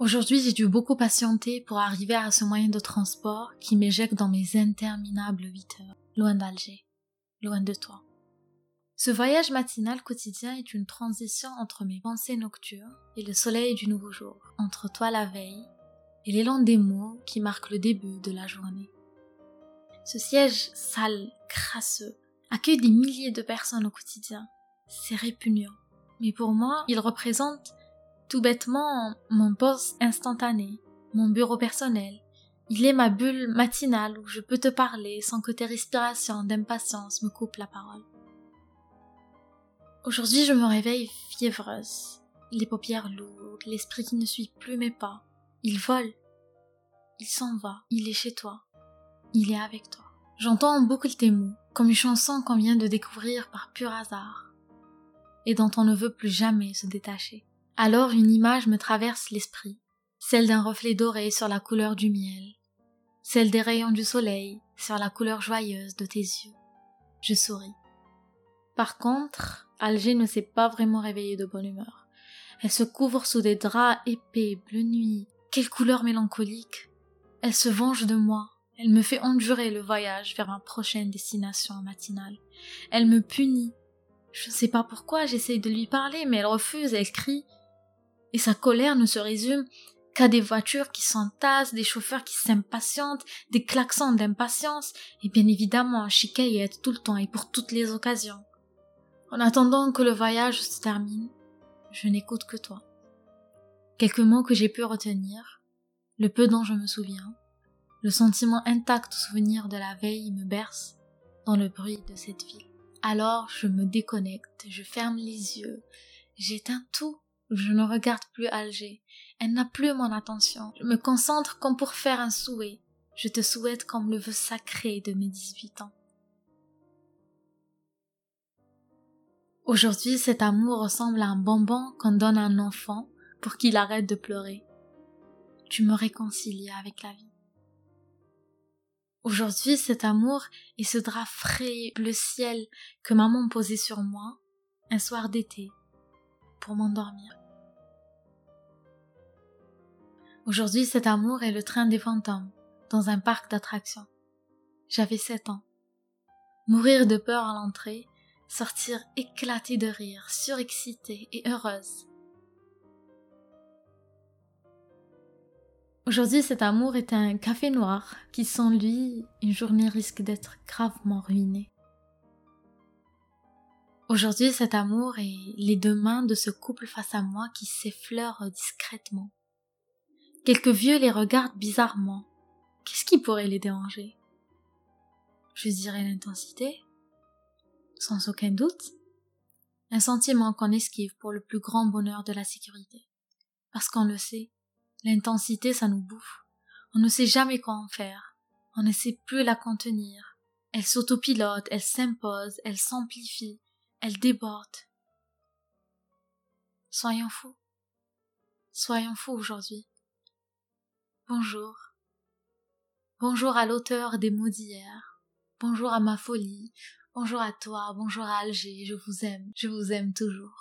Aujourd'hui, j'ai dû beaucoup patienter pour arriver à ce moyen de transport qui m'éjecte dans mes interminables 8 heures, loin d'Alger, loin de toi. Ce voyage matinal quotidien est une transition entre mes pensées nocturnes et le soleil du nouveau jour, entre toi la veille et l'élan des mots qui marquent le début de la journée. Ce siège sale, crasseux, accueille des milliers de personnes au quotidien. C'est répugnant. Mais pour moi, il représente tout bêtement mon poste instantané, mon bureau personnel. Il est ma bulle matinale où je peux te parler sans que tes respirations d'impatience me coupent la parole. Aujourd'hui, je me réveille fiévreuse, les paupières lourdes, l'esprit qui ne suit plus mes pas. Il vole. Il s'en va. Il est chez toi. Il est avec toi. J'entends en boucle tes mots, comme une chanson qu'on vient de découvrir par pur hasard, et dont on ne veut plus jamais se détacher. Alors une image me traverse l'esprit, celle d'un reflet doré sur la couleur du miel, celle des rayons du soleil sur la couleur joyeuse de tes yeux. Je souris. Par contre, Alger ne s'est pas vraiment réveillée de bonne humeur. Elle se couvre sous des draps épais, bleu nuit. Quelle couleur mélancolique. Elle se venge de moi. Elle me fait endurer le voyage vers ma prochaine destination matinale. Elle me punit. Je ne sais pas pourquoi j'essaye de lui parler, mais elle refuse, elle crie et sa colère ne se résume qu'à des voitures qui s'entassent, des chauffeurs qui s'impatientent, des klaxons d'impatience, et bien évidemment un chicaillette tout le temps et pour toutes les occasions. En attendant que le voyage se termine, je n'écoute que toi. Quelques mots que j'ai pu retenir, le peu dont je me souviens, le sentiment intact au souvenir de la veille me berce dans le bruit de cette ville. Alors je me déconnecte, je ferme les yeux, j'éteins tout je ne regarde plus Alger. Elle n'a plus mon attention. Je me concentre comme pour faire un souhait. Je te souhaite comme le vœu sacré de mes 18 ans. Aujourd'hui, cet amour ressemble à un bonbon qu'on donne à un enfant pour qu'il arrête de pleurer. Tu me réconcilies avec la vie. Aujourd'hui, cet amour est ce drap frais, bleu ciel que maman posait sur moi un soir d'été m'endormir. Aujourd'hui, cet amour est le train des fantômes, dans un parc d'attractions. J'avais sept ans. Mourir de peur à l'entrée, sortir éclatée de rire, surexcitée et heureuse. Aujourd'hui, cet amour est un café noir qui, sans lui, une journée risque d'être gravement ruinée. Aujourd'hui, cet amour est les deux mains de ce couple face à moi qui s'effleurent discrètement. Quelques vieux les regardent bizarrement. Qu'est-ce qui pourrait les déranger? Je dirais l'intensité Sans aucun doute. Un sentiment qu'on esquive pour le plus grand bonheur de la sécurité. Parce qu'on le sait, l'intensité ça nous bouffe. On ne sait jamais quoi en faire. On ne sait plus la contenir. Elle s'autopilote, elle s'impose, elle s'amplifie, elle déborde. Soyons fous. Soyons fous aujourd'hui. Bonjour. Bonjour à l'auteur des mots d'hier. Bonjour à ma folie. Bonjour à toi. Bonjour à Alger. Je vous aime. Je vous aime toujours.